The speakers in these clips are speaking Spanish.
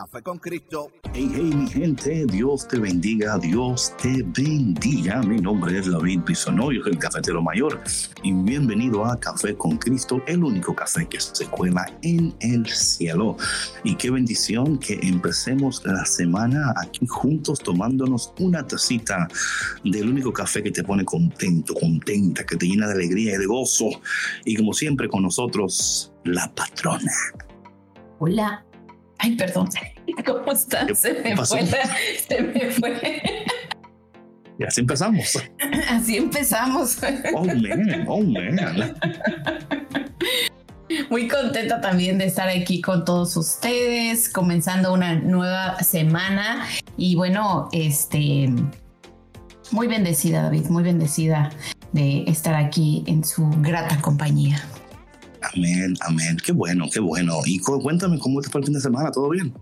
Café con Cristo. Hey, hey, mi gente, Dios te bendiga, Dios te bendiga. Mi nombre es David Bisono, yo soy el cafetero mayor y bienvenido a Café con Cristo, el único café que se cuela en el cielo. Y qué bendición que empecemos la semana aquí juntos tomándonos una tacita del único café que te pone contento, contenta, que te llena de alegría y de gozo. Y como siempre con nosotros, la patrona. Hola. Ay, perdón. ¿Cómo estás? Se me fue. se me fue. Y así empezamos. Así empezamos. Oh, man. Oh, man. Muy contenta también de estar aquí con todos ustedes, comenzando una nueva semana. Y bueno, este, muy bendecida, David, muy bendecida de estar aquí en su grata compañía. Amén, amén. Qué bueno, qué bueno. Y cuéntame cómo te fue el fin de semana, ¿todo bien?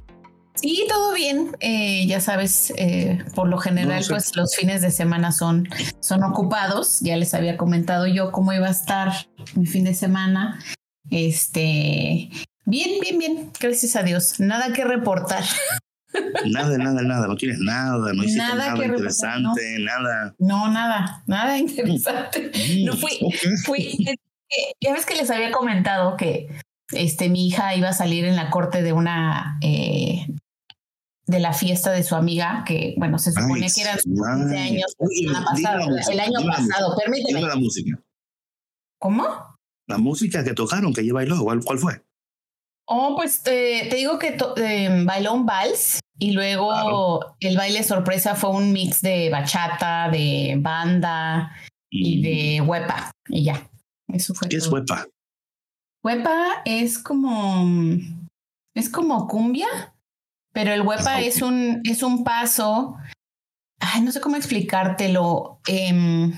Sí, todo bien. Eh, ya sabes, eh, por lo general, pues los fines de semana son, son ocupados. Ya les había comentado yo cómo iba a estar mi fin de semana. Este, bien, bien, bien. Gracias a Dios. Nada que reportar. Nada, nada, nada. No tienes nada. No hiciste nada, interesante, nada. No, nada, nada interesante. no fui, fui, ya ves que les había comentado que este, mi hija iba a salir en la corte de una eh, de la fiesta de su amiga, que bueno, se suponía que eran 15 años el año pasado, permíteme. la música. ¿Cómo? La música que tocaron, que ella bailó, ¿cuál, cuál fue? Oh, pues te, digo que eh, bailó un vals y luego el baile sorpresa fue un mix de bachata, de banda y de huepa y ya. Eso fue ¿Qué es huepa? Huepa es como es como cumbia, pero el huepa es un es un paso. Ay, no sé cómo explicártelo. Eh,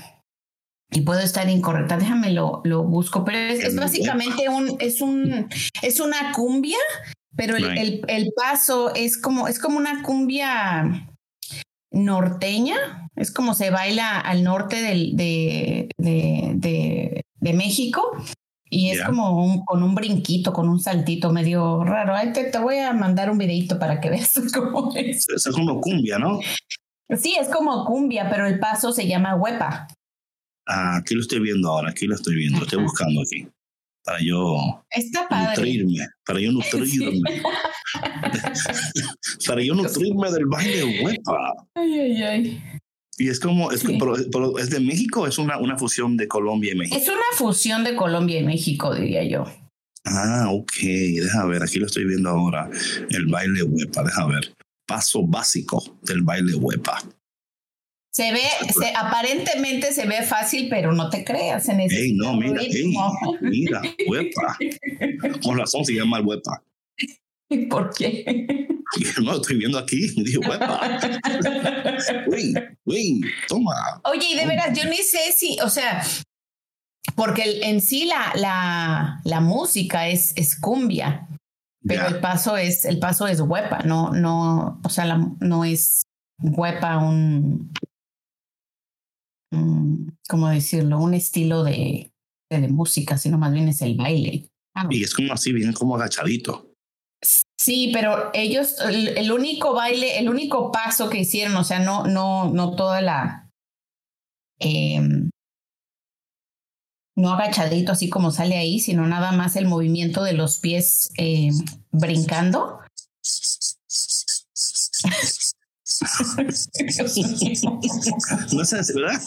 y puedo estar incorrecta, déjame lo, lo busco, pero es, básicamente un, es un, es una cumbia, pero el, el, el, paso es como, es como una cumbia norteña, es como se baila al norte del, de, de, de México. Y es como con un brinquito, con un saltito medio raro. Ay, te, te, voy a mandar un videito para que veas cómo es. Es como cumbia, ¿no? Sí, es como cumbia, pero el paso se llama huepa. Ah, aquí lo estoy viendo ahora, aquí lo estoy viendo, lo estoy buscando aquí. Para yo Está nutrirme, para yo nutrirme. para yo nutrirme del baile huepa. Ay, ay, ay. Y es como, es, pero, es de México, es una, una fusión de Colombia y México. Es una fusión de Colombia y México, diría yo. Ah, ok, deja ver, aquí lo estoy viendo ahora, el baile huepa, deja ver. Paso básico del baile huepa. Se ve, se, aparentemente se ve fácil, pero no te creas. en ese ey, no, mira, ey, mira, huepa. Con razón se llama el huepa. ¿Por qué? No, estoy viendo aquí. Dije, huepa. Uy, uy, toma. Oye, y de veras, yo ni sé si, o sea, porque en sí la, la, la música es, es cumbia, pero el paso es, el paso es huepa, no, no, o sea, la, no es huepa un, ¿cómo decirlo? Un estilo de, de, música, sino más bien es el baile. Ah, y es como así, viene como agachadito. Sí, pero ellos, el, único baile, el único paso que hicieron, o sea, no, no, no toda la, em, no agachadito así como sale ahí, sino nada más el movimiento de los pies em, brincando. no sé, ¿verdad?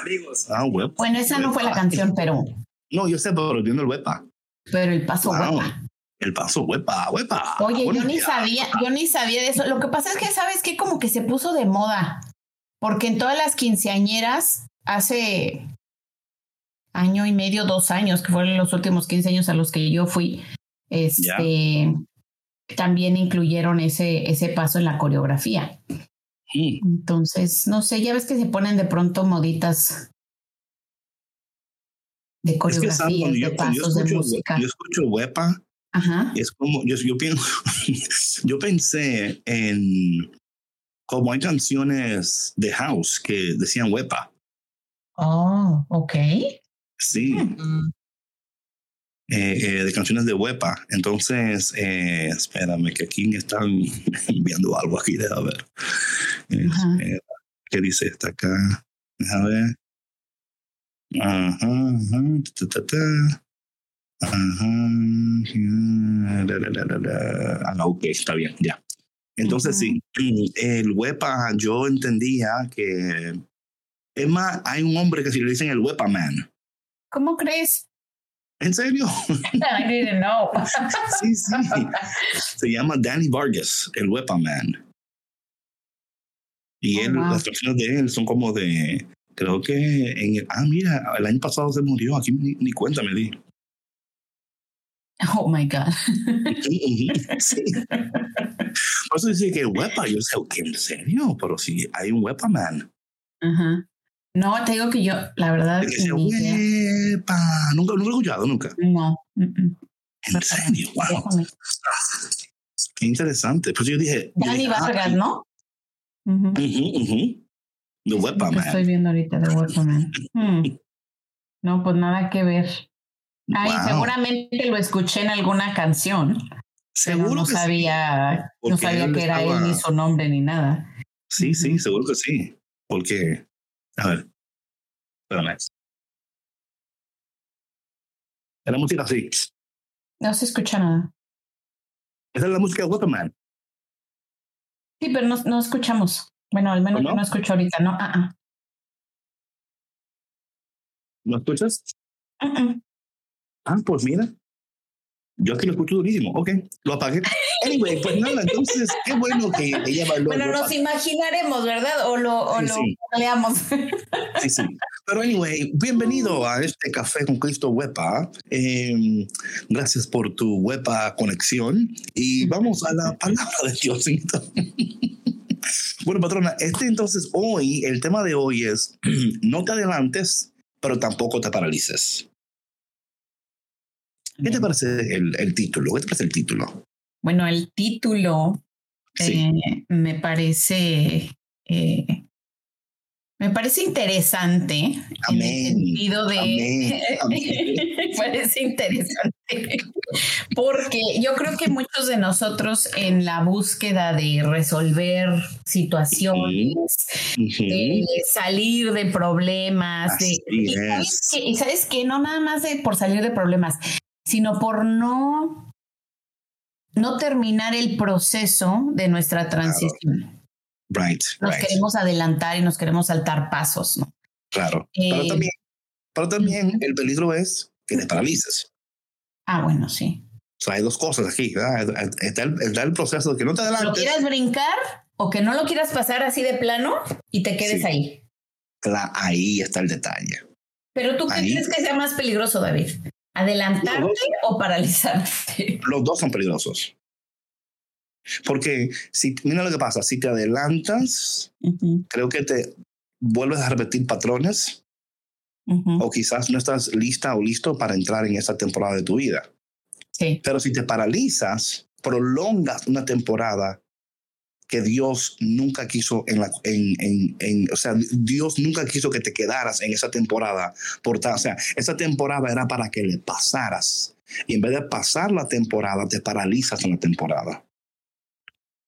Amigos. Ah, Bueno, esa no fue la canción, pero. No, yo sé, pero viendo el huepa. Pero el paso huepa. El paso huepa, huepa. Oye, yo ni sabía, yo ni sabía de eso. Lo que pasa es que, ¿sabes qué? Como que se puso de moda. Porque en todas las quinceañeras, hace año y medio, dos años, que fueron los últimos 15 años a los que yo fui, este, también incluyeron ese, ese paso en la coreografía. Entonces, no sé, ya ves que se ponen de pronto moditas de coreografía, de pasos, de música. Yo escucho huepa. Ajá. Es como, yo, yo pienso, yo pensé en como hay canciones de house que decían huepa. Oh, ok. Sí. Eh, eh, de canciones de huepa. Entonces, eh, espérame, que aquí me están enviando algo aquí, déjame ver. ¿Qué dice esta acá? Déjame ver. Ajá, ajá, ta, ta, ta. Ajá. Ah, ok, está bien, ya. Entonces, sí, el huepa, yo entendía que. Es más, hay un hombre que si le dicen el huepa man. ¿Cómo crees? ¿En serio? I didn't know. sí, sí. Se llama Danny Vargas, el Wepa Man. Y oh, él, las canciones de él son como de, creo que en el, ah, mira, el año pasado se murió, aquí ni, ni cuenta me di. Oh my God. sí. Por eso dice que Wepa, yo sé, ¿en serio? Pero sí, hay un Wepa Man. Ajá. No, te digo que yo, la verdad. Nunca, nunca lo he escuchado, nunca. No. En serio, wow. Qué interesante. Pues yo dije. Dani ah, Vargas, ¿no? Uh -huh, The Weapon Man. Estoy viendo ahorita The Weapon Man. Hmm. No, pues nada que ver. Ay, seguramente lo escuché en alguna canción. Seguro no sabía, no sabía que era él ni su nombre ni nada. Sí, sí, seguro que sí. Porque a ver. Espérame. Es la música así. No se escucha nada. Esa es la música de Waterman. Sí, pero no, no escuchamos. Bueno, al menos no? yo no escucho ahorita, ¿no? Ah, ah. ¿No escuchas? Ah, pues mira. Yo aquí lo escucho durísimo. Ok, lo apagué. Anyway, pues nada, entonces qué bueno que ella bailó. Bueno, nos imaginaremos, ¿verdad? O lo, o lo leamos. Sí, sí. Pero anyway, bienvenido a este café con Cristo Wepa. Eh, gracias por tu Wepa conexión. Y vamos a la palabra de Dios. bueno, patrona, este entonces hoy, el tema de hoy es no te adelantes, pero tampoco te paralices. ¿Qué te parece el, el, título? ¿Qué te parece el título? Bueno, el título eh, me parece eh, me parece interesante en el sentido de me parece interesante porque yo creo que muchos de nosotros en la búsqueda de resolver situaciones, de salir de problemas, de, y, sabes que, y sabes que no nada más de por salir de problemas, sino por no, no terminar el proceso de nuestra transición. Right, nos queremos adelantar y nos queremos saltar pasos, ¿no? Claro. pero eh, también, pero también el peligro es que te paralices. Ah, bueno, sí. O sea, hay dos cosas aquí. Está el, está el, proceso de que no te adelantes. ¿Lo quieras brincar o que no lo quieras pasar así de plano y te quedes ahí? Claro, ahí está el detalle. Pero tú qué crees que sea más peligroso, David? ¿Adelantarte o paralizarte? Los dos son peligrosos. Porque si, mira lo que pasa, si te adelantas, creo que te vuelves a repetir patrones o quizás no estás lista o listo para entrar en esa temporada de tu vida. Sí. Pero si te paralizas, prolongas una temporada que Dios nunca quiso en la en, en, en, o sea Dios nunca quiso que te quedaras en esa temporada por o sea esa temporada era para que le pasaras. Y en vez de pasar la temporada te paralizas en la temporada.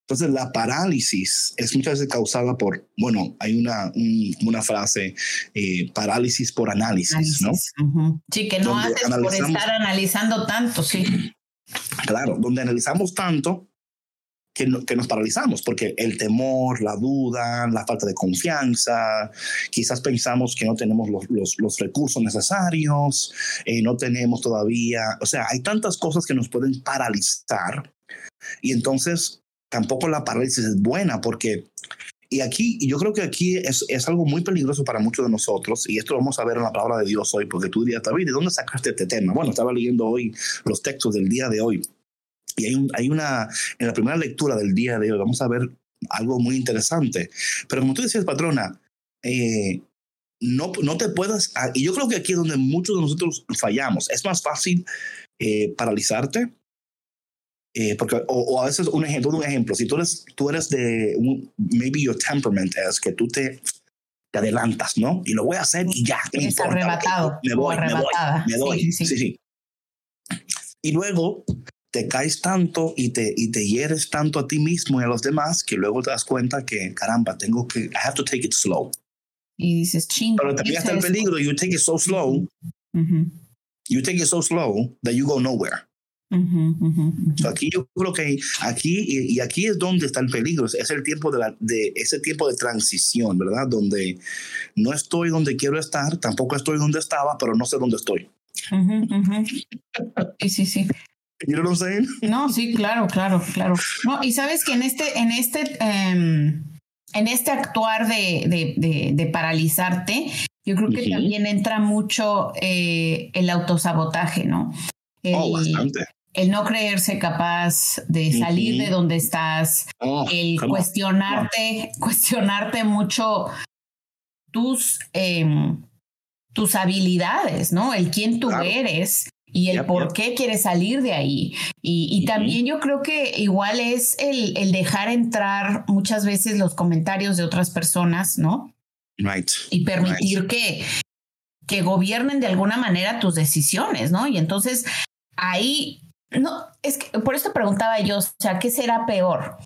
Entonces la parálisis es muchas veces causada por bueno hay una una frase eh, parálisis por análisis, no sí que no haces por estar analizando tanto sí. Claro donde analizamos tanto que, nos paralizamos, porque el temor, la duda, la falta de confianza, quizás pensamos que no tenemos los, los, recursos necesarios, eh, no tenemos todavía, o sea, hay tantas cosas que nos pueden paralizar y entonces tampoco la parálisis es buena porque... Y aquí, yo creo que aquí es, es, algo muy peligroso para muchos de nosotros, y esto lo vamos a ver en la palabra de Dios hoy, porque tú dirías, David, ¿de dónde sacaste este tema? Bueno, estaba leyendo hoy los textos del día de hoy, y hay, hay una, en la primera lectura del día de hoy, vamos a ver algo muy interesante. Pero como tú decías, patrona, eh, no, no te puedas, ah, y yo creo que aquí es donde muchos de nosotros fallamos. Es más fácil eh, paralizarte, eh, porque, o, a veces, un ejemplo, un ejemplo, si tú eres, tú eres de, maybe your temperament es que tú te, te adelantas, ¿no? Y lo voy a hacer y ya. Es arrebatado. Me voy, me voy, me doy. sí, sí. Y luego te caes tanto y te, y te hieres tanto a ti mismo y a los demás que luego te das cuenta que, caramba, tengo que, I have to take it slow. Y dices, ching. Pero te pillas el peligro, you take it so slow, you take it so slow that you go nowhere. aquí yo creo que aquí y, aquí es donde está el peligro es el tiempo de, la, de ese tiempo de transición verdad donde no estoy donde quiero estar tampoco estoy donde estaba pero no sé dónde estoy. Sí sí sí You know what I'm No, sí, claro, claro, claro. No, y sabes que en este, en este, em, en este actuar de, de, de, paralizarte, yo creo que también entra mucho eh, el autosabotaje, ¿no? El, oh, bastante. El no creerse capaz de salir de donde estás, oh, el cuestionarte, cuestionarte mucho tus, em, tus habilidades, ¿no? El quién tú eres y el por qué quieres salir de ahí. Y, también yo creo que igual es el, el, dejar entrar muchas veces los comentarios de otras personas, ¿no? Right. Y permitir que, que gobiernen de alguna manera tus decisiones, ¿no? Y entonces ahí, no, es que por esto preguntaba yo, o sea, ¿qué será peor?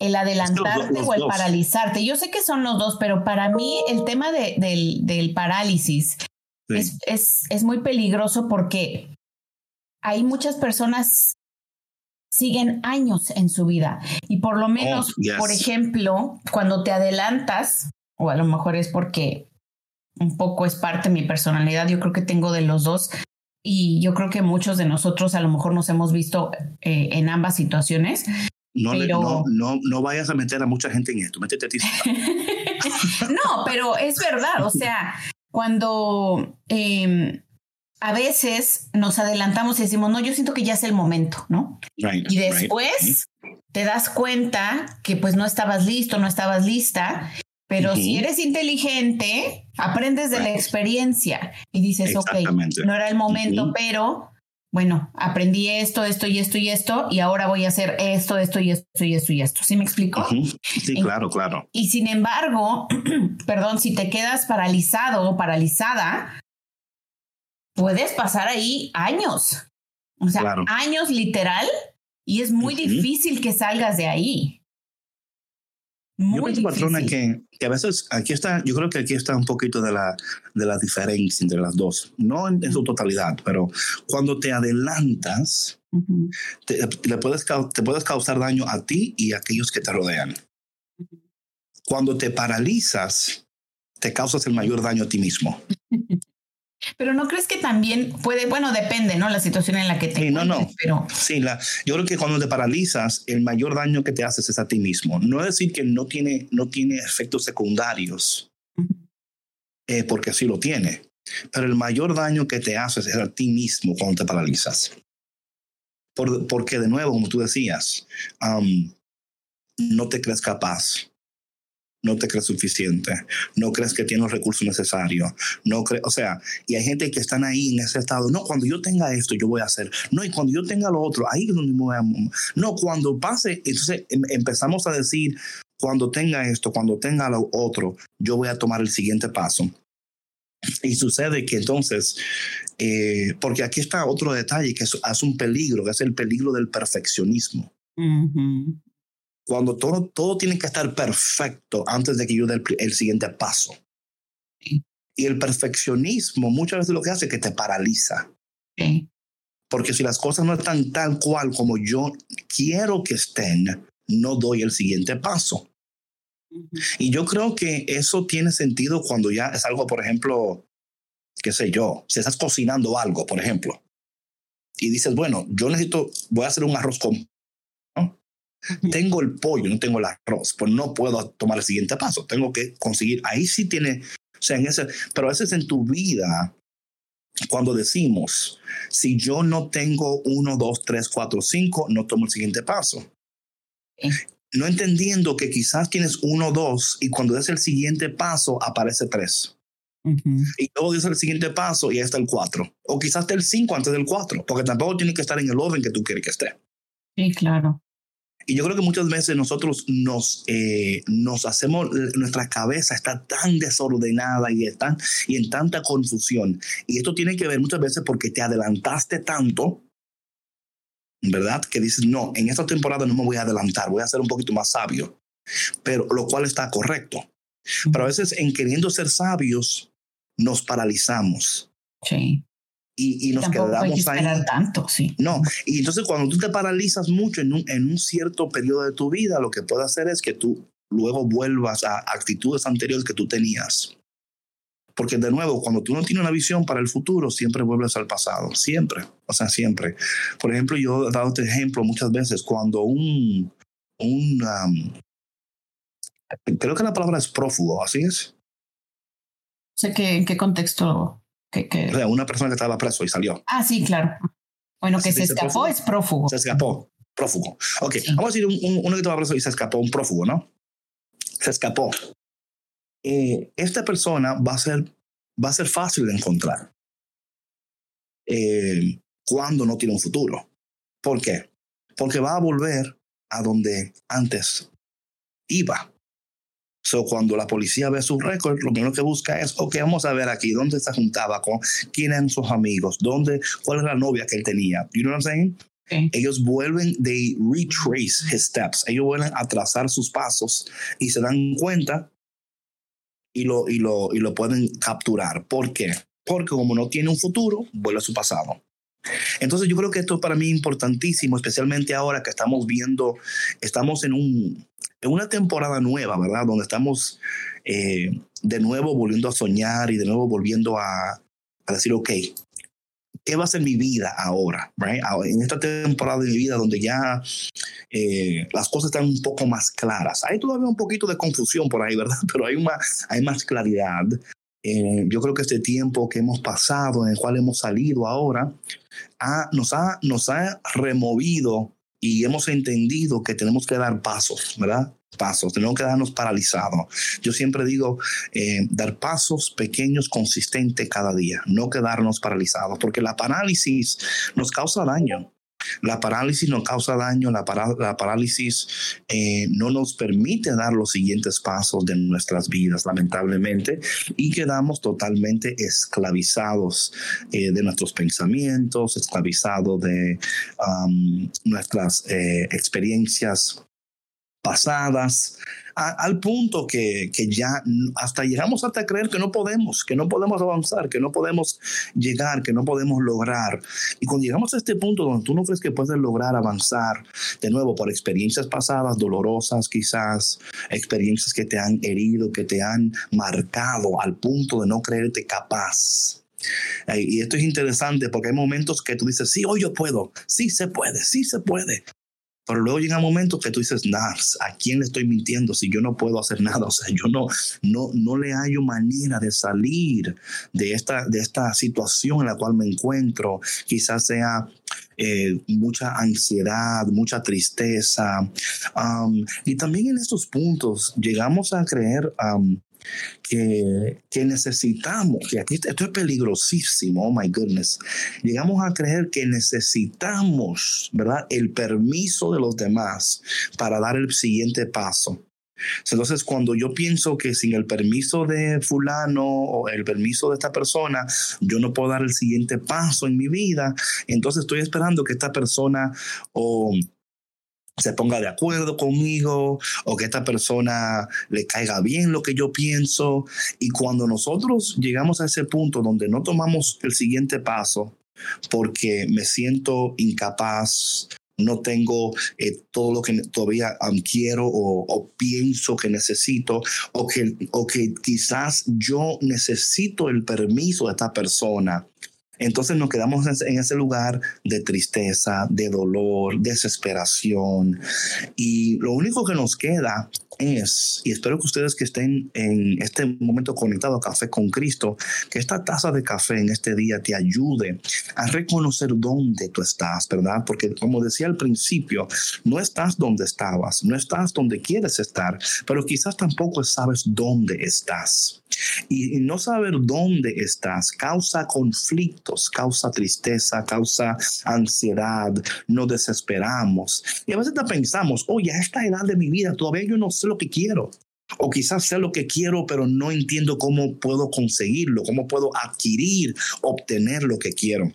el adelantarte o el paralizarte. Yo sé que son los dos, pero para mí el tema de, del, del, parálisis es, es, es, muy peligroso porque hay muchas personas siguen años en su vida y por lo menos, oh, por ejemplo, cuando te adelantas, o a lo mejor es porque un poco es parte de mi personalidad, yo creo que tengo de los dos y yo creo que muchos de nosotros a lo mejor nos hemos visto eh, en ambas situaciones. No, no, no, no, vayas a meter a mucha gente en esto, métete a ti. no, pero es verdad, o sea, cuando eh, a veces nos adelantamos y decimos, no, yo siento que ya es el momento, ¿no? y después te das cuenta que pues no estabas listo, no estabas lista, pero si eres inteligente, aprendes de la experiencia y dices, ok, no era el momento, pero bueno, aprendí esto, esto y esto y esto, y ahora voy a hacer esto, esto y esto y esto y esto. ¿Sí me explico? Sí, claro, claro. Y sin embargo, perdón, si te quedas paralizado o paralizada, puedes pasar ahí años, o sea, años literal, y es muy difícil que salgas de ahí. Muy yo patrona, que, que, a veces aquí está, yo creo que aquí está un poquito de la, de la diferencia entre las dos, no en, su totalidad, pero cuando te adelantas, te, puedes, te puedes causar daño a ti y a aquellos que te rodean. Cuando te paralizas, te causas el mayor daño a ti mismo. Pero no crees que también puede, bueno, depende, ¿no? La situación en la que te sí, no, no. pero sí, la, yo creo que cuando te paralizas, el mayor daño que te haces es a ti mismo. No es decir que no tiene, no tiene efectos secundarios, eh, porque sí lo tiene, pero el mayor daño que te haces es a ti mismo cuando te paralizas. Por, porque de nuevo, como tú decías, no te crees capaz no te crees suficiente, no crees que tienes los recursos necesarios, no crees, o sea, y hay gente que están ahí en ese estado, no, cuando yo tenga esto yo voy a hacer, no, y cuando yo tenga lo otro, ahí es donde me voy a, no, cuando pase, entonces em, empezamos a decir, cuando tenga esto, cuando tenga lo otro, yo voy a tomar el siguiente paso. Y sucede que entonces, eh, porque aquí está otro detalle que es, un peligro, que es el peligro del perfeccionismo cuando todo, todo tiene que estar perfecto antes de que yo dé el, siguiente paso. Y el perfeccionismo muchas veces lo que hace es que te paraliza. Porque si las cosas no están tal cual como yo quiero que estén, no doy el siguiente paso. Y yo creo que eso tiene sentido cuando ya es algo, por ejemplo, qué sé yo, si estás cocinando algo, por ejemplo, y dices, bueno, yo necesito, voy a hacer un arroz con... Tengo el pollo, no tengo el arroz, pues no puedo tomar el siguiente paso, tengo que conseguir, ahí sí tiene, o sea, en ese, pero a veces en tu vida, cuando decimos, si yo no tengo uno, dos, tres, cuatro, cinco, no tomo el siguiente paso. No entendiendo que quizás tienes uno, dos, y cuando des el siguiente paso, aparece tres. Y luego dice el siguiente paso y ahí está el 4. O quizás esté el 5 antes del 4, porque tampoco tiene que estar en el orden que tú quieres que esté. Sí, claro. Y yo creo que muchas veces nosotros nos, eh, nos hacemos, nuestra cabeza está tan desordenada y, está, y en tanta confusión. Y esto tiene que ver muchas veces porque te adelantaste tanto, ¿verdad? Que dices, no, en esta temporada no me voy a adelantar, voy a ser un poquito más sabio. Pero lo cual está correcto. Pero a veces en queriendo ser sabios, nos paralizamos. Sí. Y, y nos quedamos ahí. tanto, sí. No, y entonces cuando tú te paralizas mucho en un, en un cierto periodo de tu vida, lo que puede hacer es que tú luego vuelvas a actitudes anteriores que tú tenías. Porque de nuevo, cuando tú no tienes una visión para el futuro, siempre vuelves al pasado, siempre, o sea, siempre. Por ejemplo, yo he dado este ejemplo muchas veces, cuando un, un creo que la palabra es prófugo, ¿así es? sé que, en qué contexto. Que, que... O sea, una persona que estaba preso y salió. Ah, sí, claro. Bueno, que se, escapó es prófugo. Se escapó, prófugo. Ok, vamos a decir un, uno que estaba preso y se escapó, un prófugo, ¿no? Se escapó. Eh, esta persona va a ser, va a ser fácil de encontrar eh, cuando no tiene un futuro. ¿Por qué? Porque va a volver a donde antes iba. So, cuando la policía ve su récord, lo primero que busca es, ok, vamos a ver aquí, ¿dónde se juntaba con? ¿Quién eran sus amigos? ¿Dónde? ¿Cuál es la novia que él tenía? You know what I'm saying? Ellos vuelven, they retrace his steps. Ellos vuelven a trazar sus pasos y se dan cuenta y lo, y lo, y lo pueden capturar. ¿Por qué? Porque como no tiene un futuro, vuelve a su pasado. Entonces yo creo que esto es para mí importantísimo, especialmente ahora que estamos viendo, estamos en un, en una temporada nueva, ¿verdad? Donde estamos eh, de nuevo volviendo a soñar y de nuevo volviendo a, decir, ok, ¿qué va a ser mi vida ahora? Right? En esta temporada de mi vida donde ya eh, las cosas están un poco más claras. Hay todavía un poquito de confusión por ahí, ¿verdad? Pero hay, más, hay más claridad. Eh, yo creo que este tiempo que hemos pasado, en el cual hemos salido ahora, nos, ha, nos ha removido y hemos entendido que tenemos que dar pasos, ¿verdad? Pasos, tenemos que darnos paralizados. Yo siempre digo, eh, dar pasos pequeños, consistentes cada día, no quedarnos paralizados, porque la parálisis nos causa daño. La parálisis nos causa daño, la, parálisis eh, no nos permite dar los siguientes pasos de nuestras vidas, lamentablemente, y quedamos totalmente esclavizados eh, de nuestros pensamientos, esclavizados de nuestras eh, experiencias pasadas, al punto que, que, ya hasta llegamos hasta creer que no podemos, que no podemos avanzar, que no podemos llegar, que no podemos lograr. Y cuando llegamos a este punto donde tú no crees que puedes lograr avanzar, de nuevo, por experiencias pasadas, dolorosas quizás, experiencias que te han herido, que te han marcado al punto de no creerte capaz. Y esto es interesante porque hay momentos que tú dices, sí, hoy yo puedo, sí se puede, sí se puede. Pero luego llega un momento que tú dices, nah, ¿a quién le estoy mintiendo si yo no puedo hacer nada? O sea, yo no, no, no le hallo manera de salir de esta, de esta situación en la cual me encuentro. Quizás sea eh, mucha ansiedad, mucha tristeza. y también en estos puntos llegamos a creer que, que necesitamos, que aquí esto es peligrosísimo, oh my goodness, llegamos a creer que necesitamos, ¿verdad? El permiso de los demás para dar el siguiente paso. Entonces, cuando yo pienso que sin el permiso de fulano o el permiso de esta persona, yo no puedo dar el siguiente paso en mi vida, entonces estoy esperando que esta persona o se ponga de acuerdo conmigo o que esta persona le caiga bien lo que yo pienso. Y cuando nosotros llegamos a ese punto donde no tomamos el siguiente paso porque me siento incapaz no tengo eh, todo lo que todavía quiero o, pienso que necesito, o que, o que quizás yo necesito el permiso de esta persona. Entonces nos quedamos en ese lugar de tristeza, de dolor, desesperación. Y lo único que nos queda es, y espero que ustedes que estén en este momento conectados a Café con Cristo, que esta taza de café en este día te ayude a reconocer dónde tú estás, ¿verdad? Porque como decía al principio, no estás donde estabas, no estás donde quieres estar, pero quizás tampoco sabes dónde estás. Y, no saber dónde estás causa causa tristeza, causa ansiedad, nos desesperamos. Y a veces pensamos, oye, a esta edad de mi vida todavía yo no sé lo que quiero. O quizás sé lo que quiero, pero no entiendo cómo puedo conseguirlo, cómo puedo adquirir, obtener lo que quiero.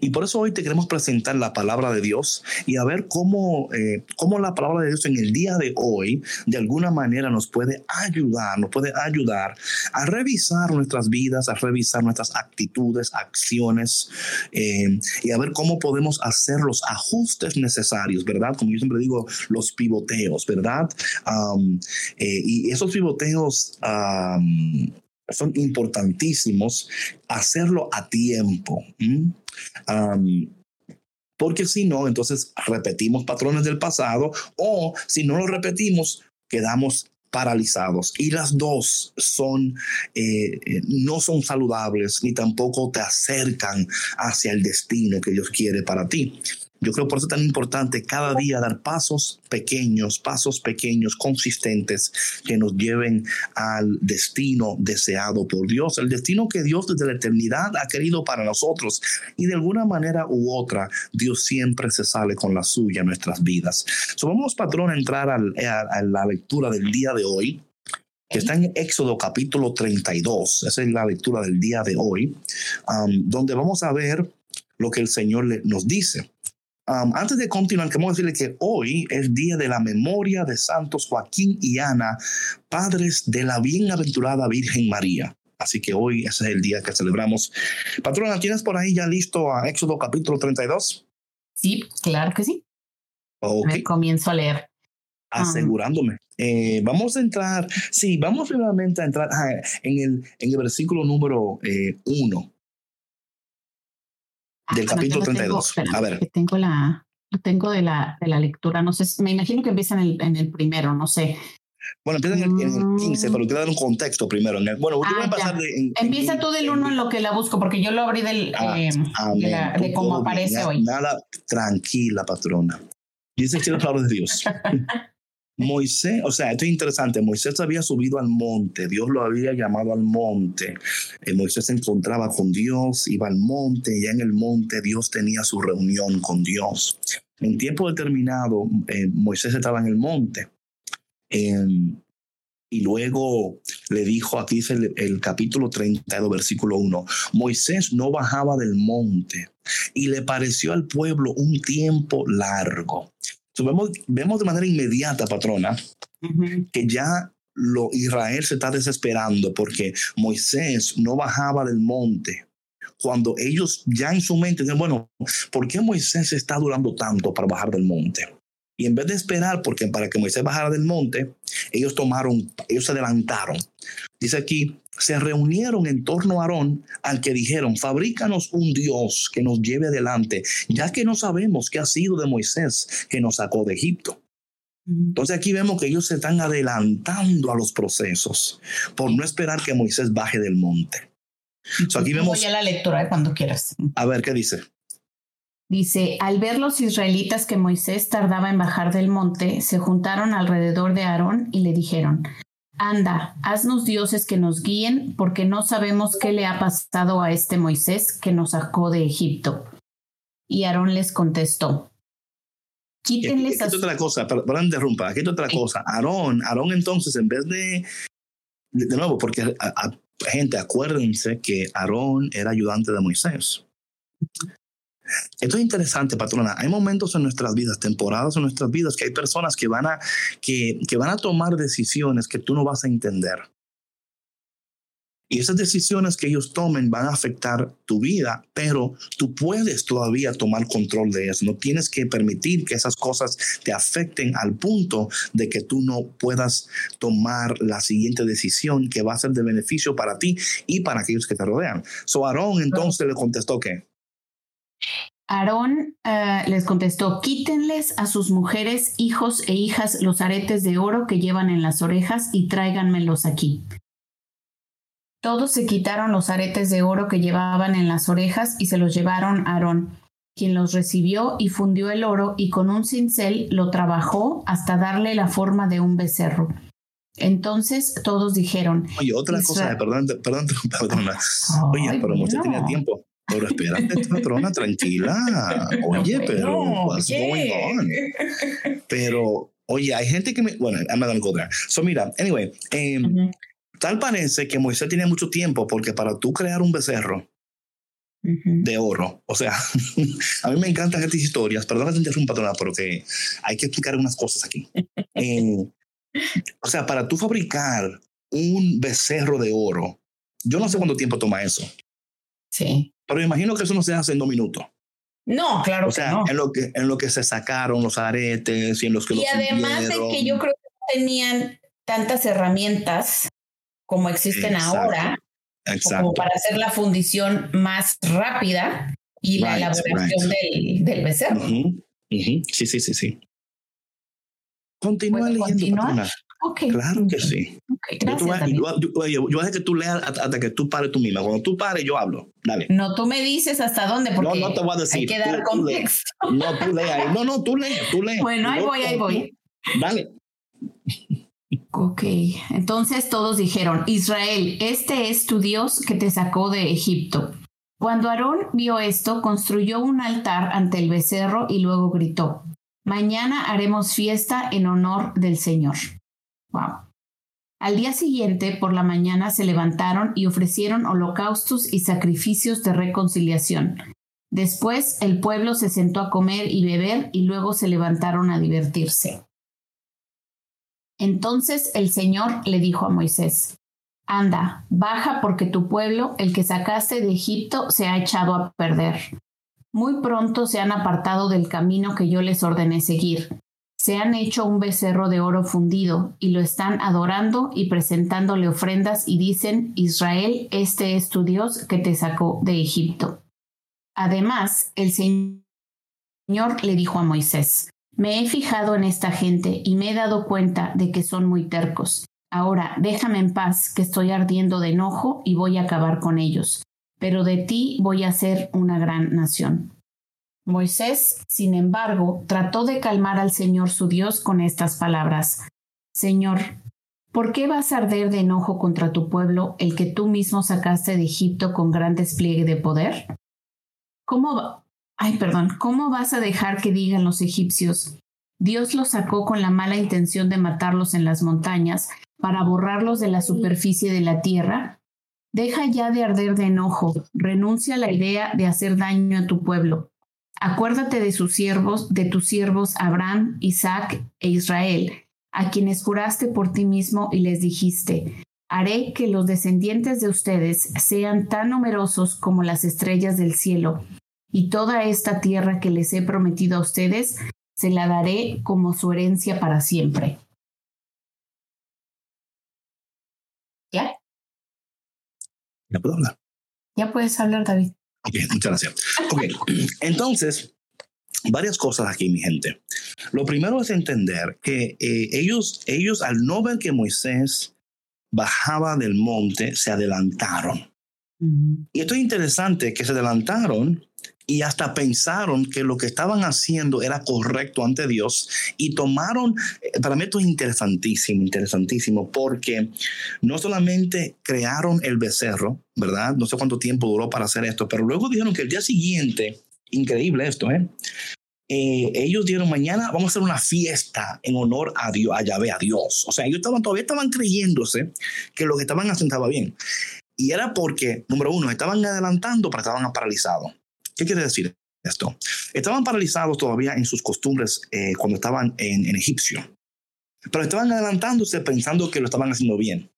Y por eso hoy te queremos presentar la palabra de Dios y a ver cómo, eh, cómo la palabra de Dios en el día de hoy de alguna manera nos puede ayudar, nos puede ayudar a revisar nuestras vidas, a revisar nuestras actitudes, acciones eh, y a ver cómo podemos hacer los ajustes necesarios, ¿verdad? Como yo siempre digo, los pivoteos, ¿verdad? Eh, y esos pivoteos son importantísimos hacerlo a tiempo. Porque si no, entonces repetimos patrones del pasado o si no lo repetimos, quedamos paralizados y las dos son eh, eh, no son saludables ni tampoco te acercan hacia el destino que Dios quiere para ti. Yo creo por eso es tan importante cada día dar pasos pequeños, pasos pequeños, consistentes, que nos lleven al destino deseado por Dios, el destino que Dios desde la eternidad ha querido para nosotros. Y de alguna manera u otra, Dios siempre se sale con la suya en nuestras vidas. So, vamos, patrón, a entrar a, la lectura del día de hoy que está en Éxodo capítulo 32, esa es la lectura del día de hoy, um, donde vamos a ver lo que el Señor nos dice antes de continuar, queremos decirle que hoy es día de la memoria de Santos Joaquín y Ana, padres de la bienaventurada Virgen María. Así que hoy ese es el día que celebramos. Patrona, ¿tienes por ahí ya listo a Éxodo capítulo 32? Sí, claro que sí. Okay. comienzo a leer. Asegurándome. Eh, vamos a entrar, sí, vamos finalmente a entrar ah, en, el, en el versículo número 1. Eh, del capítulo 32. a ver. tengo la, tengo de la, de la lectura, no sé, me imagino que empieza en el, en el primero, no sé. Bueno, empieza en el, 15, pero quiero dar un contexto primero. bueno, ah, pasar de, Empieza tú del 1 en lo que la busco, porque yo lo abrí del, ah, eh, de, cómo aparece hoy. Nada, tranquila, patrona. Dice que la palabra de Dios. Moisés, o sea, esto es interesante, Moisés había subido al monte, Dios lo había llamado al monte, eh, Moisés se encontraba con Dios, iba al monte, y ya en el monte Dios tenía su reunión con Dios. En tiempo determinado, eh, Moisés estaba en el monte. Em, y luego le dijo, aquí dice el, el, capítulo 32, versículo 1, Moisés no bajaba del monte y le pareció al pueblo un tiempo largo vemos, vemos de manera inmediata, patrona, que ya lo Israel se está desesperando porque Moisés no bajaba del monte. Cuando ellos ya en su mente dicen, bueno, ¿por qué Moisés está durando tanto para bajar del monte? Y en vez de esperar porque para que Moisés bajara del monte, ellos tomaron, ellos se adelantaron. Dice aquí, se reunieron en torno a Aarón, al que dijeron, fabrícanos un Dios que nos lleve adelante, ya que no sabemos qué ha sido de Moisés que nos sacó de Egipto. Entonces aquí vemos que ellos se están adelantando a los procesos por no esperar que Moisés baje del monte. aquí vemos... Voy a la lectura de cuando quieras. A ver, ¿qué dice? Dice, al ver los israelitas que Moisés tardaba en bajar del monte, se juntaron alrededor de Aarón y le dijeron, Anda, haznos dioses que nos guíen, porque no sabemos qué le ha pasado a este Moisés que nos sacó de Egipto. Y Aarón les contestó. Quítenles aquí, otra cosa, perdón, interrumpa, aquí otra cosa. Aarón, Aarón entonces, en vez de, de nuevo, porque gente, acuérdense que Aarón era ayudante de Moisés. Esto es interesante, patrona. Hay momentos en nuestras vidas, temporadas en nuestras vidas, que hay personas que van a, que, que van a tomar decisiones que tú no vas a entender. Y esas decisiones que ellos tomen van a afectar tu vida, pero tú puedes todavía tomar control de eso. No tienes que permitir que esas cosas te afecten al punto de que tú no puedas tomar la siguiente decisión que va a ser de beneficio para ti y para aquellos que te rodean. So Aarón entonces le contestó que Aarón eh, les contestó, quítenles a sus mujeres, hijos e hijas los aretes de oro que llevan en las orejas y tráiganmelos aquí. Todos se quitaron los aretes de oro que llevaban en las orejas y se los llevaron a Aarón, quien los recibió y fundió el oro y con un cincel lo trabajó hasta darle la forma de un becerro. Entonces todos dijeron. Oye, otra cosa, perdón, perdón, perdón. Oye, pero no tenía tiempo. Pero espérate, patrona, tranquila. Oye, pero what's going on? Pero, oye, hay gente que me. Bueno, I'm not gonna So, mira, anyway, um, tal parece que Moisés tenía mucho tiempo porque para tú crear un becerro de oro, o sea, a mí me encantan estas historias. Perdona que te interrumpa, patrona, pero que hay que explicar unas cosas aquí. Eh, o sea, para tú fabricar un becerro de oro, yo no sé cuánto tiempo toma eso. Sí. Pero imagino que eso no se hace en dos minutos. No, claro. O sea, En, lo que, en lo que se sacaron los aretes y en los que... Y además de que yo creo que tenían tantas herramientas como existen ahora, como para hacer la fundición más rápida y la elaboración del, del, becerro. Sí, sí, sí, sí. Continúa leyendo, Claro que sí. yo, voy a dejar que tú leas hasta, que tú pares tú misma. Cuando tú pares, yo hablo. Dale. No, tú me dices hasta dónde, porque no, no te voy a decir. hay que dar contexto. no, tú lees No, no, tú lees, tú lees. Bueno, ahí voy, ahí voy. Dale. Ok, entonces todos dijeron, Israel, este es tu Dios que te sacó de Egipto. Cuando Aarón vio esto, construyó un altar ante el becerro y luego gritó, Mañana haremos fiesta en honor del Señor. Al día siguiente, por la mañana, se levantaron y ofrecieron holocaustos y sacrificios de reconciliación. Después el pueblo se sentó a comer y beber y luego se levantaron a divertirse. Entonces el Señor le dijo a Moisés, Anda, baja porque tu pueblo, el que sacaste de Egipto, se ha echado a perder. Muy pronto se han apartado del camino que yo les ordené seguir se han hecho un becerro de oro fundido y lo están adorando y presentándole ofrendas y dicen, Israel, este es tu Dios que te sacó de Egipto. Además, el Señor le dijo a Moisés, me he fijado en esta gente y me he dado cuenta de que son muy tercos. Ahora déjame en paz, que estoy ardiendo de enojo y voy a acabar con ellos. Pero de ti voy a ser una gran nación. Moisés, sin embargo, trató de calmar al Señor su Dios con estas palabras. Señor, ¿por qué vas a arder de enojo contra tu pueblo, el que tú mismo sacaste de Egipto con gran despliegue de poder? ¿Cómo, ay, perdón, cómo vas a dejar que digan los egipcios, Dios los sacó con la mala intención de matarlos en las montañas para borrarlos de la superficie de la tierra? Deja ya de arder de enojo, renuncia a la idea de hacer daño a tu pueblo. Acuérdate de sus siervos, de tus siervos Abraham, Isaac e Israel, a quienes juraste por ti mismo y les dijiste, haré que los descendientes de ustedes sean tan numerosos como las estrellas del cielo, y toda esta tierra que les he prometido a ustedes, se la daré como su herencia para siempre. ¿Ya? Ya puedo hablar. Ya puedes hablar, David. Ok, muchas gracias. Ok, entonces, varias cosas aquí, mi gente. Lo primero es entender que eh, ellos, ellos, al no ver que Moisés bajaba del monte, se adelantaron. Y esto es interesante, que se adelantaron y hasta pensaron que lo que estaban haciendo era correcto ante Dios y tomaron, eh, para mí esto es interesantísimo, interesantísimo, porque no solamente crearon el becerro, ¿verdad? No sé cuánto tiempo duró para hacer esto, pero luego dijeron que el día siguiente, increíble esto, ¿eh? eh ellos dijeron mañana vamos a hacer una fiesta en honor a Dios, a Yahvé, a Dios. O sea, ellos estaban, todavía estaban creyéndose que lo que estaban haciendo estaba bien. Y era porque, número uno, estaban adelantando, pero estaban paralizados. ¿Qué quiere decir esto? Estaban paralizados todavía en sus costumbres eh, cuando estaban en, en Egipcio, pero estaban adelantándose pensando que lo estaban haciendo bien.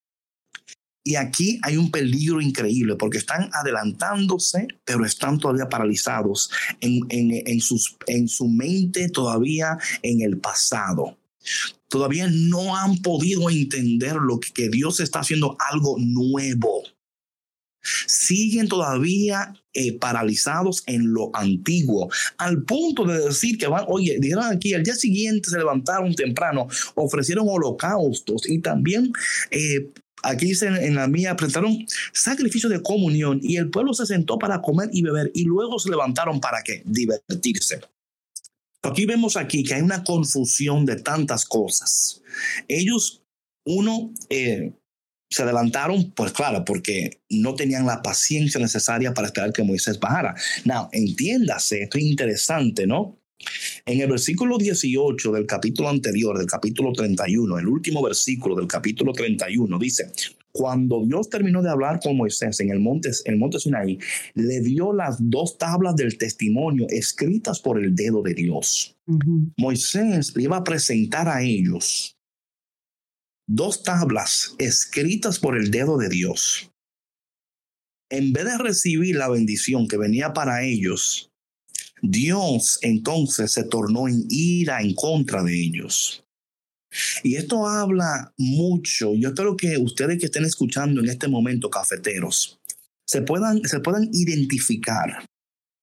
Y aquí hay un peligro increíble porque están adelantándose, pero están todavía paralizados en, en, sus, en su mente, todavía en el pasado. Todavía no han podido entender lo que, que Dios está haciendo algo nuevo siguen todavía eh, paralizados en lo antiguo, al punto de decir que van, oye, dijeron aquí, al día siguiente se levantaron temprano, ofrecieron holocaustos y también eh, aquí dicen en la mía, presentaron sacrificio de comunión y el pueblo se sentó para comer y beber y luego se levantaron para qué? Divertirse. Aquí vemos aquí que hay una confusión de tantas cosas. Ellos, uno, eh, se adelantaron, pues claro, porque no tenían la paciencia necesaria para esperar que Moisés bajara. Now, entiéndase, esto es interesante, ¿no? En el versículo 18 del capítulo anterior, del capítulo 31, el último versículo del capítulo 31, dice, cuando Dios terminó de hablar con Moisés en el monte, el monte Sinaí, le dio las dos tablas del testimonio escritas por el dedo de Dios. Moisés le iba a presentar a ellos dos tablas escritas por el dedo de Dios, en vez de recibir la bendición que venía para ellos, Dios entonces se tornó en ira en contra de ellos. Y esto habla mucho. Yo espero que ustedes que estén escuchando en este momento, cafeteros, se puedan, se puedan identificar.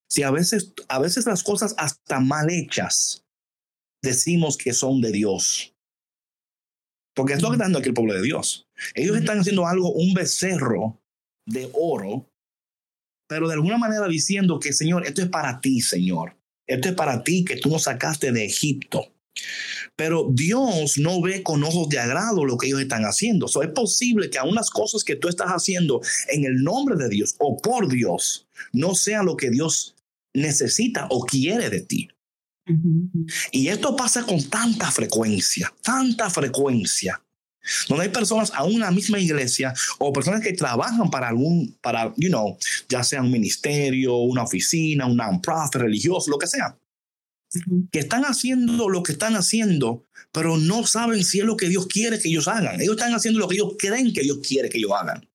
Si a veces, a veces las cosas hasta mal hechas decimos que son de Dios. Porque es lo que está dando aquí el pueblo de Dios. Ellos están haciendo algo, un becerro de oro, pero de alguna manera diciendo que, Señor, esto es para ti, Señor. Esto es para ti que tú nos sacaste de Egipto. Pero Dios no ve con ojos de agrado lo que ellos están haciendo. So, es posible que aún las cosas que tú estás haciendo en el nombre de Dios o por Dios no sea lo que Dios necesita o quiere de ti. Y esto pasa con tanta frecuencia, tanta frecuencia, donde hay personas en la misma iglesia o personas que trabajan para algún, para, you know, ya sea un ministerio, una oficina, un non-profit religioso, lo que sea, que están haciendo lo que están haciendo, pero no saben si es lo que Dios quiere que ellos hagan. Ellos están haciendo lo que ellos creen que Dios quiere que ellos hagan.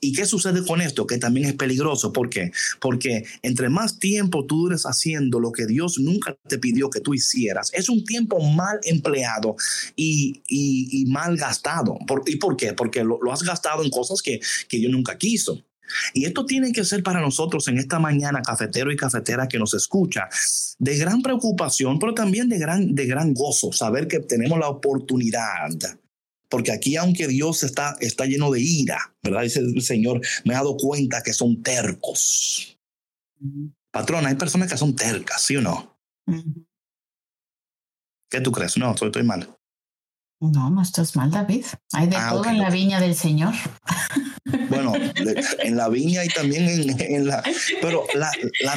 ¿Y qué sucede con esto? Que también es peligroso. ¿Por qué? Porque entre más tiempo tú dures haciendo lo que Dios nunca te pidió que tú hicieras, es un tiempo mal empleado y, mal gastado. ¿Y por qué? Porque lo, has gastado en cosas que, que Dios nunca quiso. Y esto tiene que ser para nosotros en esta mañana, cafetero y cafetera que nos escucha, de gran preocupación, pero también de gran, de gran gozo, saber que tenemos la oportunidad porque aquí, aunque Dios está, está lleno de ira, ¿verdad? Dice el Señor, me he dado cuenta que son tercos. Patrón, hay personas que son tercas, ¿sí o no? ¿Qué tú crees? No, estoy, estoy mal. No, no estás mal, David. Hay de ah, todo en la viña del Señor. Bueno, en la viña y también en, la... Pero la,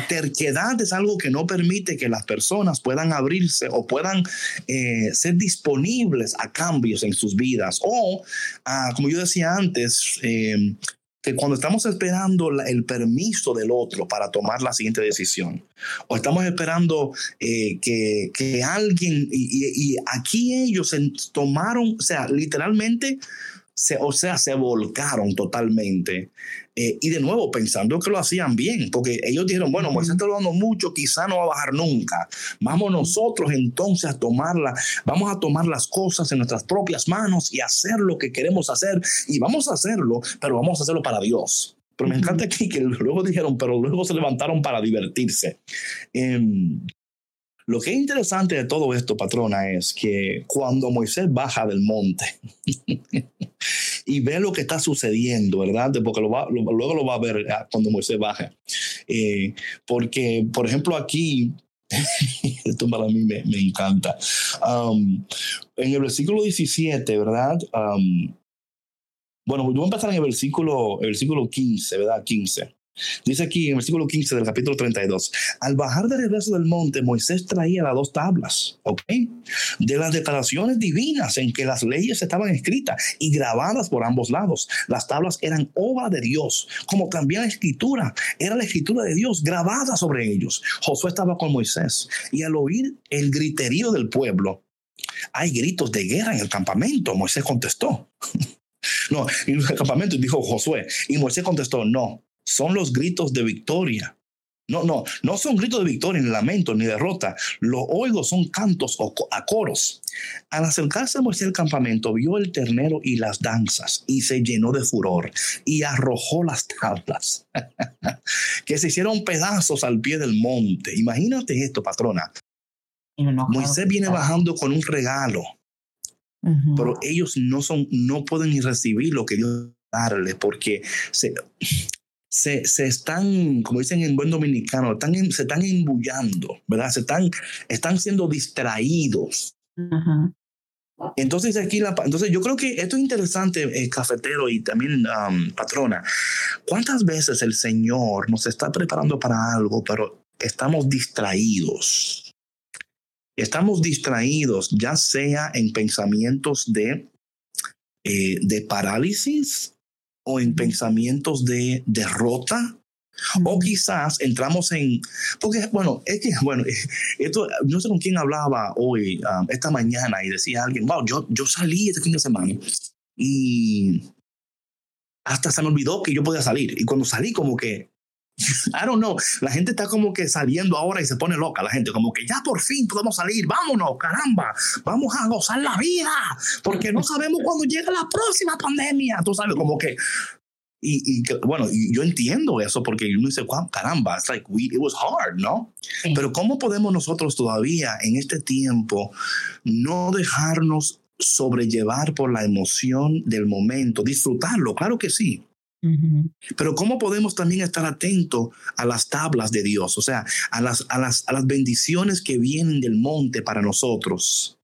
terquedad es algo que no permite que las personas puedan abrirse o puedan eh, ser disponibles a cambios en sus vidas. O, ah, como yo decía antes, eh, que cuando estamos esperando el permiso del otro para tomar la siguiente decisión, o estamos esperando eh, que, que, alguien, y, y, aquí ellos tomaron, o sea, literalmente o sea, se volcaron totalmente. Eh, y de nuevo, pensando que lo hacían bien, porque ellos dijeron, bueno, Moisés está dando mucho, quizá no va a bajar nunca. Vamos nosotros entonces a tomarla, vamos a tomar las cosas en nuestras propias manos y hacer lo que queremos hacer. Y vamos a hacerlo, pero vamos a hacerlo para Dios. Pero me encanta aquí que luego dijeron, pero luego se levantaron para divertirse. Em, lo que es interesante de todo esto, patrona, es que cuando Moisés baja del monte y ve lo que está sucediendo, ¿verdad? Porque luego lo va a ver ah, cuando Moisés baja. Eh, porque, por ejemplo, aquí, esto para mí me, encanta. Um, en el versículo 17, ¿verdad? Um, bueno, voy a empezar en el versículo, el versículo 15, ¿verdad? 15. Dice aquí en el versículo 15 del capítulo 32, al bajar de regreso del monte, Moisés traía las dos tablas, ¿ok? De las declaraciones divinas en que las leyes estaban escritas y grabadas por ambos lados. Las tablas eran obra de Dios, como también la escritura, era la escritura de Dios grabada sobre ellos. Josué estaba con Moisés y al oír el griterío del pueblo, hay gritos de guerra en el campamento, Moisés contestó. no, en el campamento, dijo Josué. Y Moisés contestó, no, son los gritos de victoria. No, no, no son gritos de victoria, ni lamento, ni derrota. Lo oigo son cantos o a coros. Al acercarse a Moisés al campamento, vio el ternero y las danzas y se llenó de furor y arrojó las tablas que se hicieron pedazos al pie del monte. Imagínate esto, patrona. Moisés viene bajando con un regalo, pero ellos no son, no pueden ni recibir lo que Dios darle porque se, se, se, están, como dicen en buen dominicano, están, se están embullando, ¿verdad? Se están, están siendo distraídos. Entonces aquí la, entonces yo creo que esto es interesante, eh, cafetero y también patrona. ¿Cuántas veces el Señor nos está preparando para algo, pero estamos distraídos? Estamos distraídos, ya sea en pensamientos de, eh, de parálisis, o en pensamientos de derrota. O quizás entramos en, porque bueno, es que, bueno, esto, no sé con quién hablaba hoy, um, esta mañana, y decía alguien, wow, yo, yo salí este fin de semana y hasta se me olvidó que yo podía salir. Y cuando salí, como que I don't know. La gente está como que saliendo ahora y se pone loca. La gente como que ya por fin podemos salir. Vámonos, caramba. Vamos a gozar la vida. Porque no sabemos cuándo llega la próxima pandemia. Tú sabes, como que... Y, y bueno, yo entiendo eso porque uno dice, wow, caramba, it's like we, it was hard, ¿no? Pero ¿cómo podemos nosotros todavía en este tiempo no dejarnos sobrellevar por la emoción del momento, disfrutarlo, claro que sí, pero ¿cómo podemos también estar atentos a las tablas de Dios? O sea, a las, a las, a las bendiciones que vienen del monte para nosotros.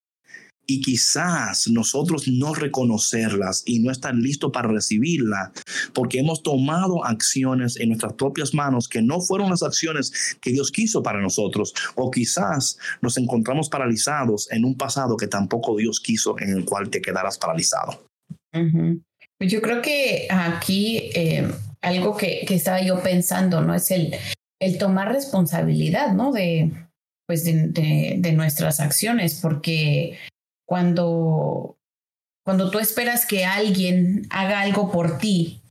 Y quizás nosotros no reconocerlas y no estar listos para recibirla porque hemos tomado acciones en nuestras propias manos que no fueron las acciones que Dios quiso para nosotros. O quizás nos encontramos paralizados en un pasado que tampoco Dios quiso en el cual te quedaras paralizado. Pues yo creo que aquí eh, algo que, que, estaba yo pensando, ¿no? Es el, el tomar responsabilidad, ¿no? De, pues de, de, nuestras acciones, porque cuando, cuando tú esperas que alguien haga algo por ti,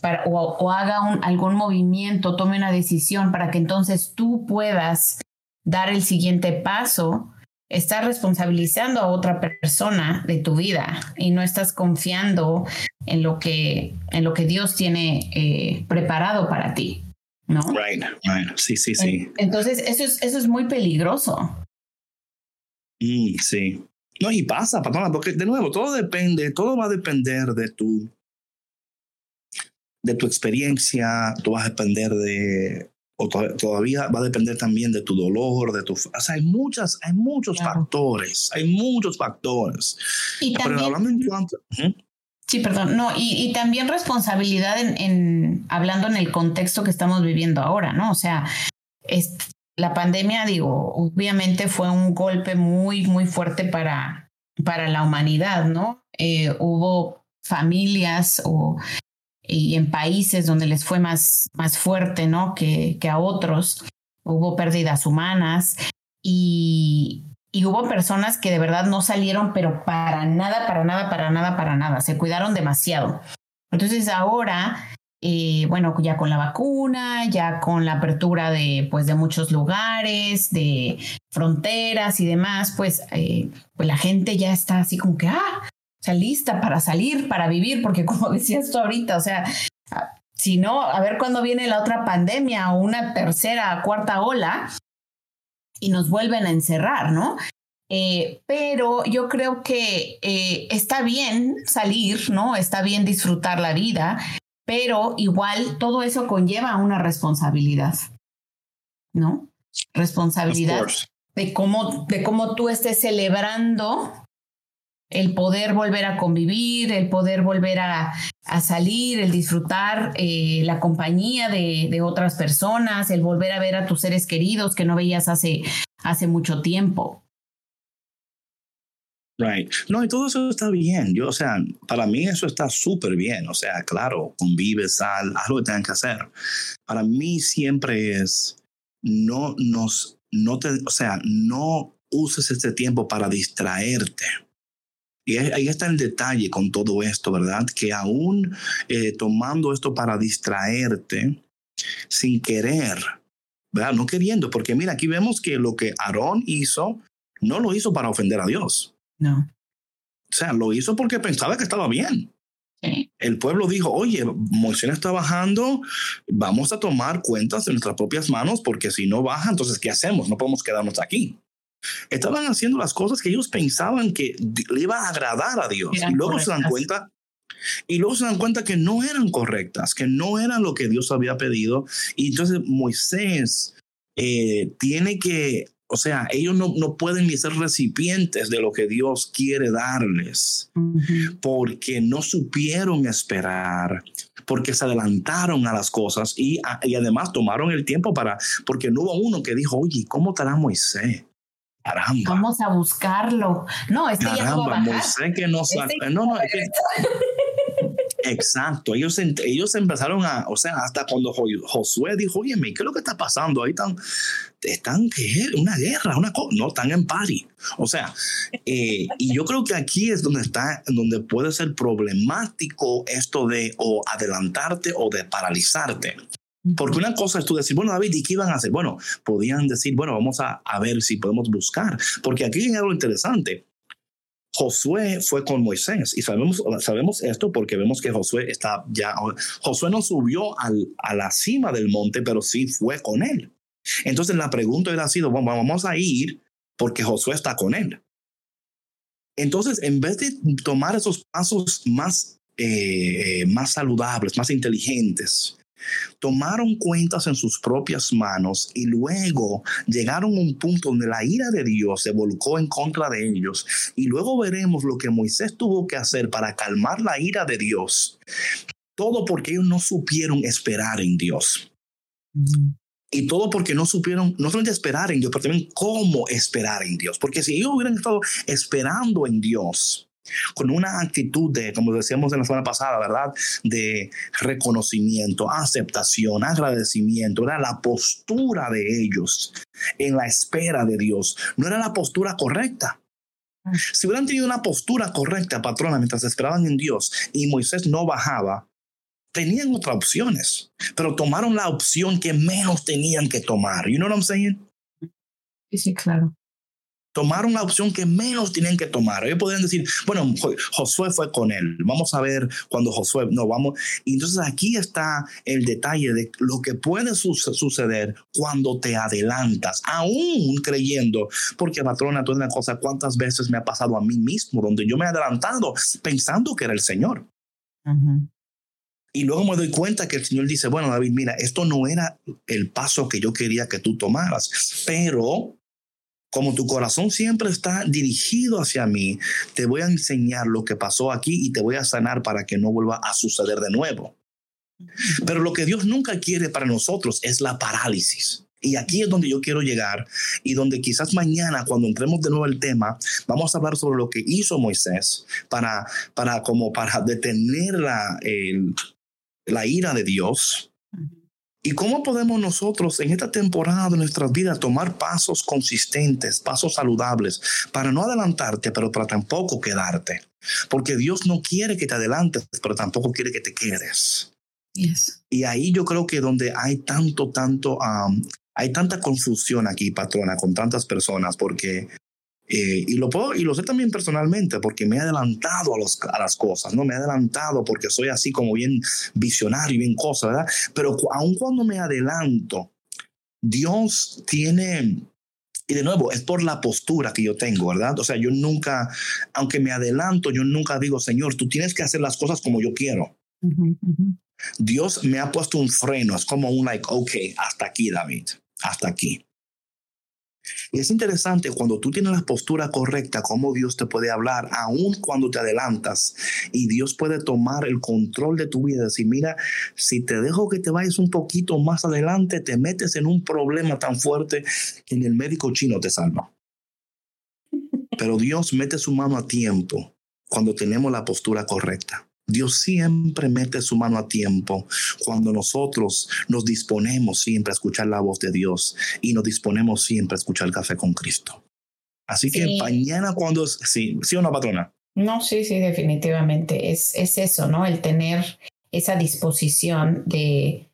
para, o, o haga un, algún movimiento, tome una decisión para que entonces tú puedas dar el siguiente paso, estás responsabilizando a otra persona de tu vida y no estás confiando en lo que, en lo que Dios tiene eh, preparado para ti. ¿No? Right, right. Sí, sí, sí. Entonces, eso es, eso es muy peligroso. Mm, sí. No, y pasa, patrona, porque de nuevo, todo depende, todo va a depender de tu, de tu experiencia, tú vas a depender de, o todavía va a depender también de tu dolor, de tu... O sea, hay, muchas, hay muchos factores, hay muchos factores. Y Pero hablando en cuanto... Sí, perdón, no, y, y también responsabilidad en, en, hablando en el contexto que estamos viviendo ahora, ¿no? O sea, es, la pandemia, digo, obviamente fue un golpe muy, muy fuerte para, para la humanidad, ¿no? Eh, hubo familias o y en países donde les fue más, más fuerte, ¿no? Que, que a otros. Hubo pérdidas humanas y, y hubo personas que de verdad no salieron, pero para nada, para nada, para nada, para nada. Se cuidaron demasiado. Entonces ahora, eh, bueno, ya con la vacuna, ya con la apertura de, pues, de muchos lugares, de fronteras y demás, pues, eh, pues la gente ya está así como que, ah, sea, lista para salir, para vivir, porque como decías tú ahorita, o sea, si no, a ver cuándo viene la otra pandemia o una tercera, cuarta ola y nos vuelven a encerrar, ¿no? Eh, pero yo creo que eh, está bien salir, ¿no? Está bien disfrutar la vida, pero igual todo eso conlleva una responsabilidad, ¿no? Responsabilidad de cómo, de cómo tú estés celebrando el poder volver a convivir, el poder volver a, a salir, el disfrutar eh, la compañía de, de, otras personas, el volver a ver a tus seres queridos que no veías hace, hace mucho tiempo. Right. No, y todo eso está bien. Yo, o sea, para mí eso está súper bien. O sea, claro, convive, sal, haz lo que tengan que hacer. Para mí siempre es, no nos, no te, o sea, no uses este tiempo para distraerte Y ahí está el detalle con todo esto, ¿verdad? Que aún eh, tomando esto para distraerte, sin querer, ¿verdad? No queriendo, porque mira, aquí vemos que lo que Aarón hizo, no lo hizo para ofender a Dios. No. O sea, lo hizo porque pensaba que estaba bien. Sí. El pueblo dijo, oye, Moisés está bajando, vamos a tomar cuentas de nuestras propias manos porque si no baja, entonces, ¿qué hacemos? No podemos quedarnos aquí. Estaban haciendo las cosas que ellos pensaban que le iba a agradar a Dios. Eran y luego se dan correctas. cuenta, y luego se dan cuenta que no eran correctas, que no eran lo que Dios había pedido. Y entonces Moisés eh, tiene que, o sea, ellos no, no pueden ni ser recipientes de lo que Dios quiere darles Ujú. porque no supieron esperar, porque se adelantaron a las cosas y, a- y además tomaron el tiempo para, porque no hubo uno que dijo, oye, ¿cómo estará Moisés? Caramba. Vamos a buscarlo. No, este ya no va Caramba, a bajar. Moisés que no. Este- No, no, es que- Exacto, ellos, ellos empezaron a, o sea, hasta cuando Jo- Josué dijo, oye, ¿qué es lo que está pasando? Ahí están, están, ¿qué? Una guerra, una cosa, no, están en party. O sea, eh, y yo creo que aquí es donde está, donde puede ser problemático esto de o adelantarte o de paralizarte. Porque una cosa es tú decir, bueno, David, ¿y qué iban a hacer? Bueno, podían decir, bueno, vamos a, a ver si podemos buscar. Porque aquí hay algo interesante. Josué fue con Moisés y sabemos, sabemos esto porque vemos que Josué está ya, Josué no subió al, a la cima del monte, pero sí fue con él. Entonces la pregunta era sido, bueno, vamos a ir porque Josué está con él. Entonces, en vez de tomar esos pasos más, eh, más saludables, más inteligentes, tomaron cuentas en sus propias manos y luego llegaron a un punto donde la ira de Dios se volcó en contra de ellos. Y luego veremos lo que Moisés tuvo que hacer para calmar la ira de Dios. Todo porque ellos no supieron esperar en Dios. Y todo porque no supieron no solamente esperar en Dios, pero también cómo esperar en Dios. Porque si ellos hubieran estado esperando en Dios, con una actitud de, como decíamos en la semana pasada, ¿verdad? De reconocimiento, aceptación, agradecimiento, era la postura de ellos en la espera de Dios. No era la postura correcta. Si hubieran tenido una postura correcta, patrona, mientras esperaban en Dios y Moisés no bajaba, tenían otras opciones, pero tomaron la opción que menos tenían que tomar. You know what I'm saying? Sí, sí, claro. Tomaron la opción que menos tenían que tomar. Ellos podrían decir, bueno, Jo- Josué fue con él. Vamos a ver cuando Josué, no, vamos. Y entonces aquí está el detalle de lo que puede su- suceder cuando te adelantas, aún creyendo, porque patrona, toda una cosa, ¿cuántas veces me ha pasado a mí mismo donde yo me he adelantado pensando que era el Señor? Ujú. Y luego me doy cuenta que el Señor dice, bueno, David, mira, esto no era el paso que yo quería que tú tomaras, pero como tu corazón siempre está dirigido hacia mí, te voy a enseñar lo que pasó aquí y te voy a sanar para que no vuelva a suceder de nuevo. Pero lo que Dios nunca quiere para nosotros es la parálisis. Y aquí es donde yo quiero llegar y donde quizás mañana cuando entremos de nuevo al tema, vamos a hablar sobre lo que hizo Moisés para, para como para detener la, la ira de Dios. ¿Y cómo podemos nosotros en esta temporada de nuestras vidas tomar pasos consistentes, pasos saludables, para no adelantarte, pero para tampoco quedarte? Porque Dios no quiere que te adelantes, pero tampoco quiere que te quedes. Yes. Y ahí yo creo que donde hay tanto, tanto, um, hay tanta confusión aquí, patrona, con tantas personas, porque, eh, y lo puedo, y lo sé también personalmente, porque me he adelantado a, los, a las cosas, ¿no? Me he adelantado porque soy así como bien visionario, bien cosa, ¿verdad? Pero aun cuando me adelanto, Dios tiene, y de nuevo, es por la postura que yo tengo, ¿verdad? O sea, yo nunca, aunque me adelanto, yo nunca digo, Señor, tú tienes que hacer las cosas como yo quiero. Ujú, ujú. Dios me ha puesto un freno, es como un like, ok, hasta aquí, David, hasta aquí. Y es interesante cuando tú tienes la postura correcta, cómo Dios te puede hablar, aun cuando te adelantas, y Dios puede tomar el control de tu vida y decir, mira, si te dejo que te vayas un poquito más adelante, te metes en un problema tan fuerte que ni el médico chino te salva. Pero Dios mete su mano a tiempo cuando tenemos la postura correcta. Dios siempre mete su mano a tiempo cuando nosotros nos disponemos siempre a escuchar la voz de Dios y nos disponemos siempre a escuchar café con Cristo. Así que mañana cuando... Sí, sí o no, patrona. No, sí, sí, definitivamente. Es, es eso, ¿no? El tener esa disposición de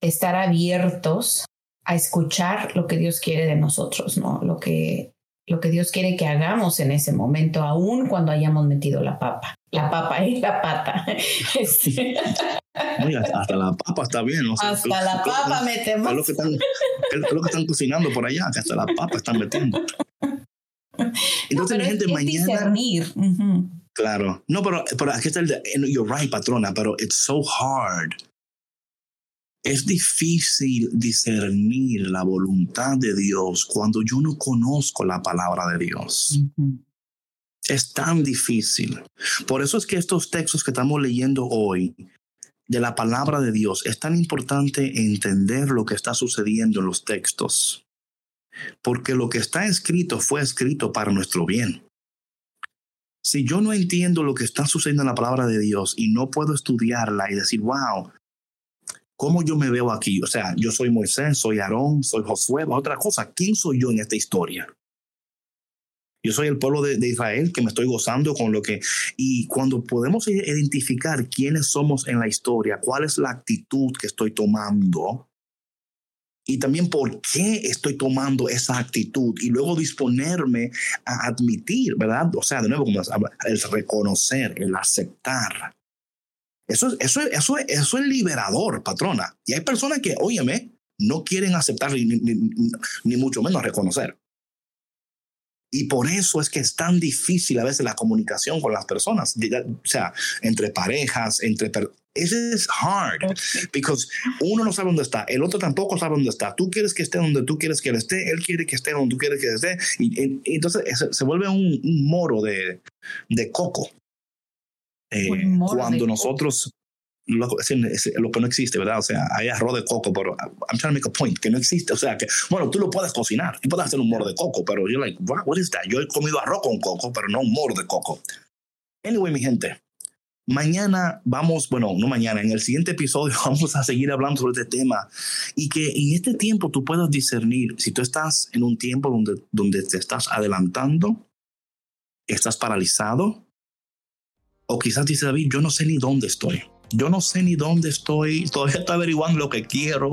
estar abiertos a escuchar lo que Dios quiere de nosotros, ¿no? Lo que, lo que Dios quiere que hagamos en ese momento, aún cuando hayamos metido la papa, la papa y la pata. Este. hasta la papa está bien. ¿no? hasta la papa metemos. Es lo, que están, es lo que están cocinando por allá, que hasta la papa están metiendo. Entonces, mi gente, mañana. Claro. No, pero, pero aquí está el. You're right, patrona, pero it's so hard es difícil discernir la voluntad de Dios cuando yo no conozco la palabra de Dios. Es tan difícil. Por eso es que estos textos que estamos leyendo hoy de la palabra de Dios es tan importante entender lo que está sucediendo en los textos. Porque lo que está escrito fue escrito para nuestro bien. Si yo no entiendo lo que está sucediendo en la palabra de Dios y no puedo estudiarla y decir, wow, ¿Cómo yo me veo aquí? O sea, yo soy Moisés, soy Aarón, soy Josué, otra cosa. ¿Quién soy yo en esta historia? Yo soy el pueblo de, Israel que me estoy gozando con lo que... Y cuando podemos identificar quiénes somos en la historia, cuál es la actitud que estoy tomando y también por qué estoy tomando esa actitud y luego disponerme a admitir, ¿verdad? O sea, de nuevo, el reconocer, el aceptar eso, eso, eso, eso es liberador, patrona. Y hay personas que, óyeme, no quieren aceptar ni, ni, mucho menos reconocer. Y por eso es que es tan difícil a veces la comunicación con las personas, o sea, entre parejas, entre... Eso es hard, because uno no sabe dónde está, el otro tampoco sabe dónde está. Tú quieres que esté donde tú quieres que él esté, él quiere que esté donde tú quieres que esté, y, entonces se, vuelve un, moro de, de coco. Eh, cuando nosotros lo, lo, que no existe, ¿verdad? O sea, hay arroz de coco, pero I'm trying to make a point, que no existe. O sea, que, bueno, tú lo puedes cocinar, tú puedes hacer un moro de coco, pero yo like, what, what is that? Yo he comido arroz con coco, pero no un moro de coco. Anyway, mi gente, mañana vamos, bueno, no mañana, en el siguiente episodio vamos a seguir hablando sobre este tema y que en este tiempo tú puedas discernir si tú estás en un tiempo donde, donde te estás adelantando, estás paralizado, o quizás dice David, yo no sé ni dónde estoy. Yo no sé ni dónde estoy. Todavía estoy averiguando lo que quiero.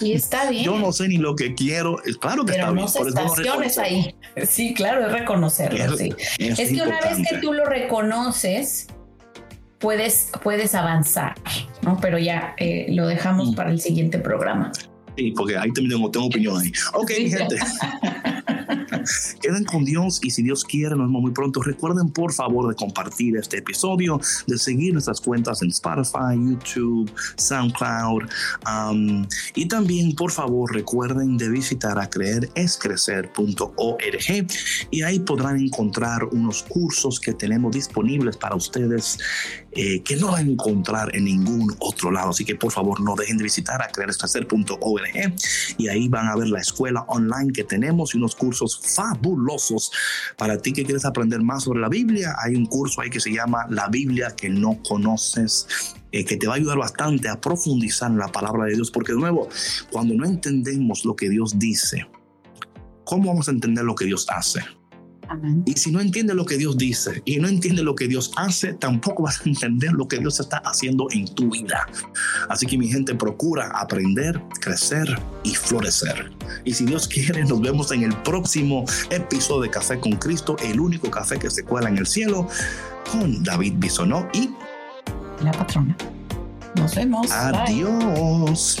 Y está bien. Yo no sé ni lo que quiero. Claro que Pero está no bien. estaciones ahí. Sí, claro, es reconocerlo. Es, es, que una vez que tú lo reconoces, puedes, puedes avanzar, ¿no? Pero ya eh, lo dejamos mm. para el siguiente programa. Sí, porque ahí también tengo, tengo opinión ahí. Ok, mi gente. Queden con Dios y si Dios quiere, nos vemos muy pronto. Recuerden por favor de compartir este episodio, de seguir nuestras cuentas en Spotify, YouTube, SoundCloud um, y también por favor recuerden de visitar a creerescrecer.org y ahí podrán encontrar unos cursos que tenemos disponibles para ustedes eh, que no van a encontrar en ningún otro lado. Así que por favor no dejen de visitar a creerescrecer.org y ahí van a ver la escuela online que tenemos y unos cursos fabulosos para ti que quieres aprender más sobre la Biblia. Hay un curso ahí que se llama La Biblia que no conoces eh, que te va a ayudar bastante a profundizar en la palabra de Dios, porque de nuevo, cuando no entendemos lo que Dios dice, ¿cómo vamos a entender lo que Dios hace? Y si no entiendes lo que Dios dice y no entiendes lo que Dios hace, tampoco vas a entender lo que Dios está haciendo en tu vida. Así que mi gente, procura aprender, crecer y florecer. Y si Dios quiere, nos vemos en el próximo episodio de Café con Cristo, el único café que se cuela en el cielo, con David Bisonó y la patrona. Nos vemos. Adiós.